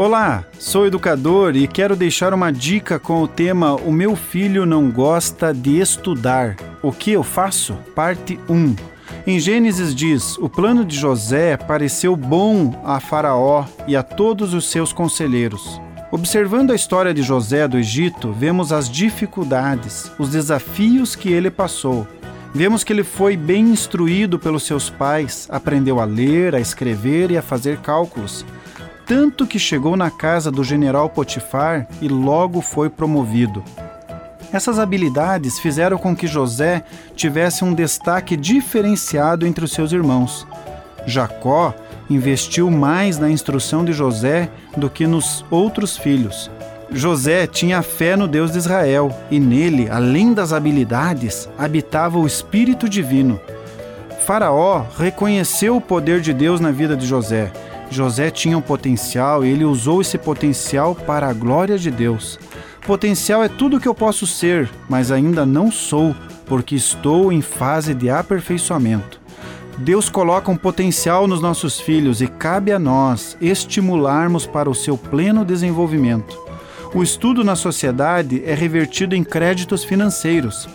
Olá, sou educador e quero deixar uma dica com o tema O meu filho não gosta de estudar. O que eu faço? Parte 1. Em Gênesis diz: O plano de José pareceu bom a Faraó e a todos os seus conselheiros. Observando a história de José do Egito, vemos as dificuldades, os desafios que ele passou. Vemos que ele foi bem instruído pelos seus pais, aprendeu a ler, a escrever e a fazer cálculos tanto que chegou na casa do general Potifar e logo foi promovido. Essas habilidades fizeram com que José tivesse um destaque diferenciado entre os seus irmãos. Jacó investiu mais na instrução de José do que nos outros filhos. José tinha fé no Deus de Israel e nele, além das habilidades, habitava o Espírito Divino. Faraó reconheceu o poder de Deus na vida de José José tinha um potencial e ele usou esse potencial para a glória de Deus. Potencial é tudo o que eu posso ser, mas ainda não sou, porque estou em fase de aperfeiçoamento. Deus coloca um potencial nos nossos filhos e cabe a nós estimularmos para o seu pleno desenvolvimento. O estudo na sociedade é revertido em créditos financeiros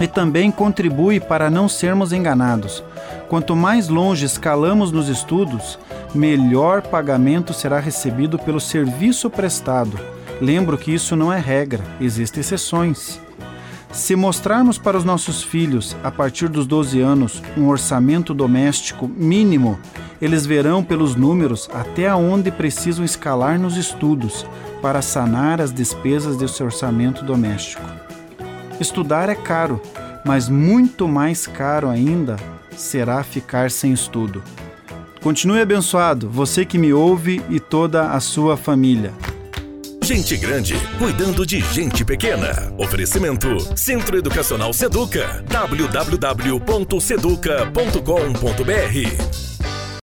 e também contribui para não sermos enganados. Quanto mais longe escalamos nos estudos, melhor pagamento será recebido pelo serviço prestado. Lembro que isso não é regra, existem exceções. Se mostrarmos para os nossos filhos, a partir dos 12 anos, um orçamento doméstico mínimo, eles verão pelos números até onde precisam escalar nos estudos para sanar as despesas desse orçamento doméstico. Estudar é caro, mas muito mais caro ainda será ficar sem estudo. Continue abençoado, você que me ouve e toda a sua família. Gente grande cuidando de gente pequena. Oferecimento Centro Educacional Seduca. www.seduca.com.br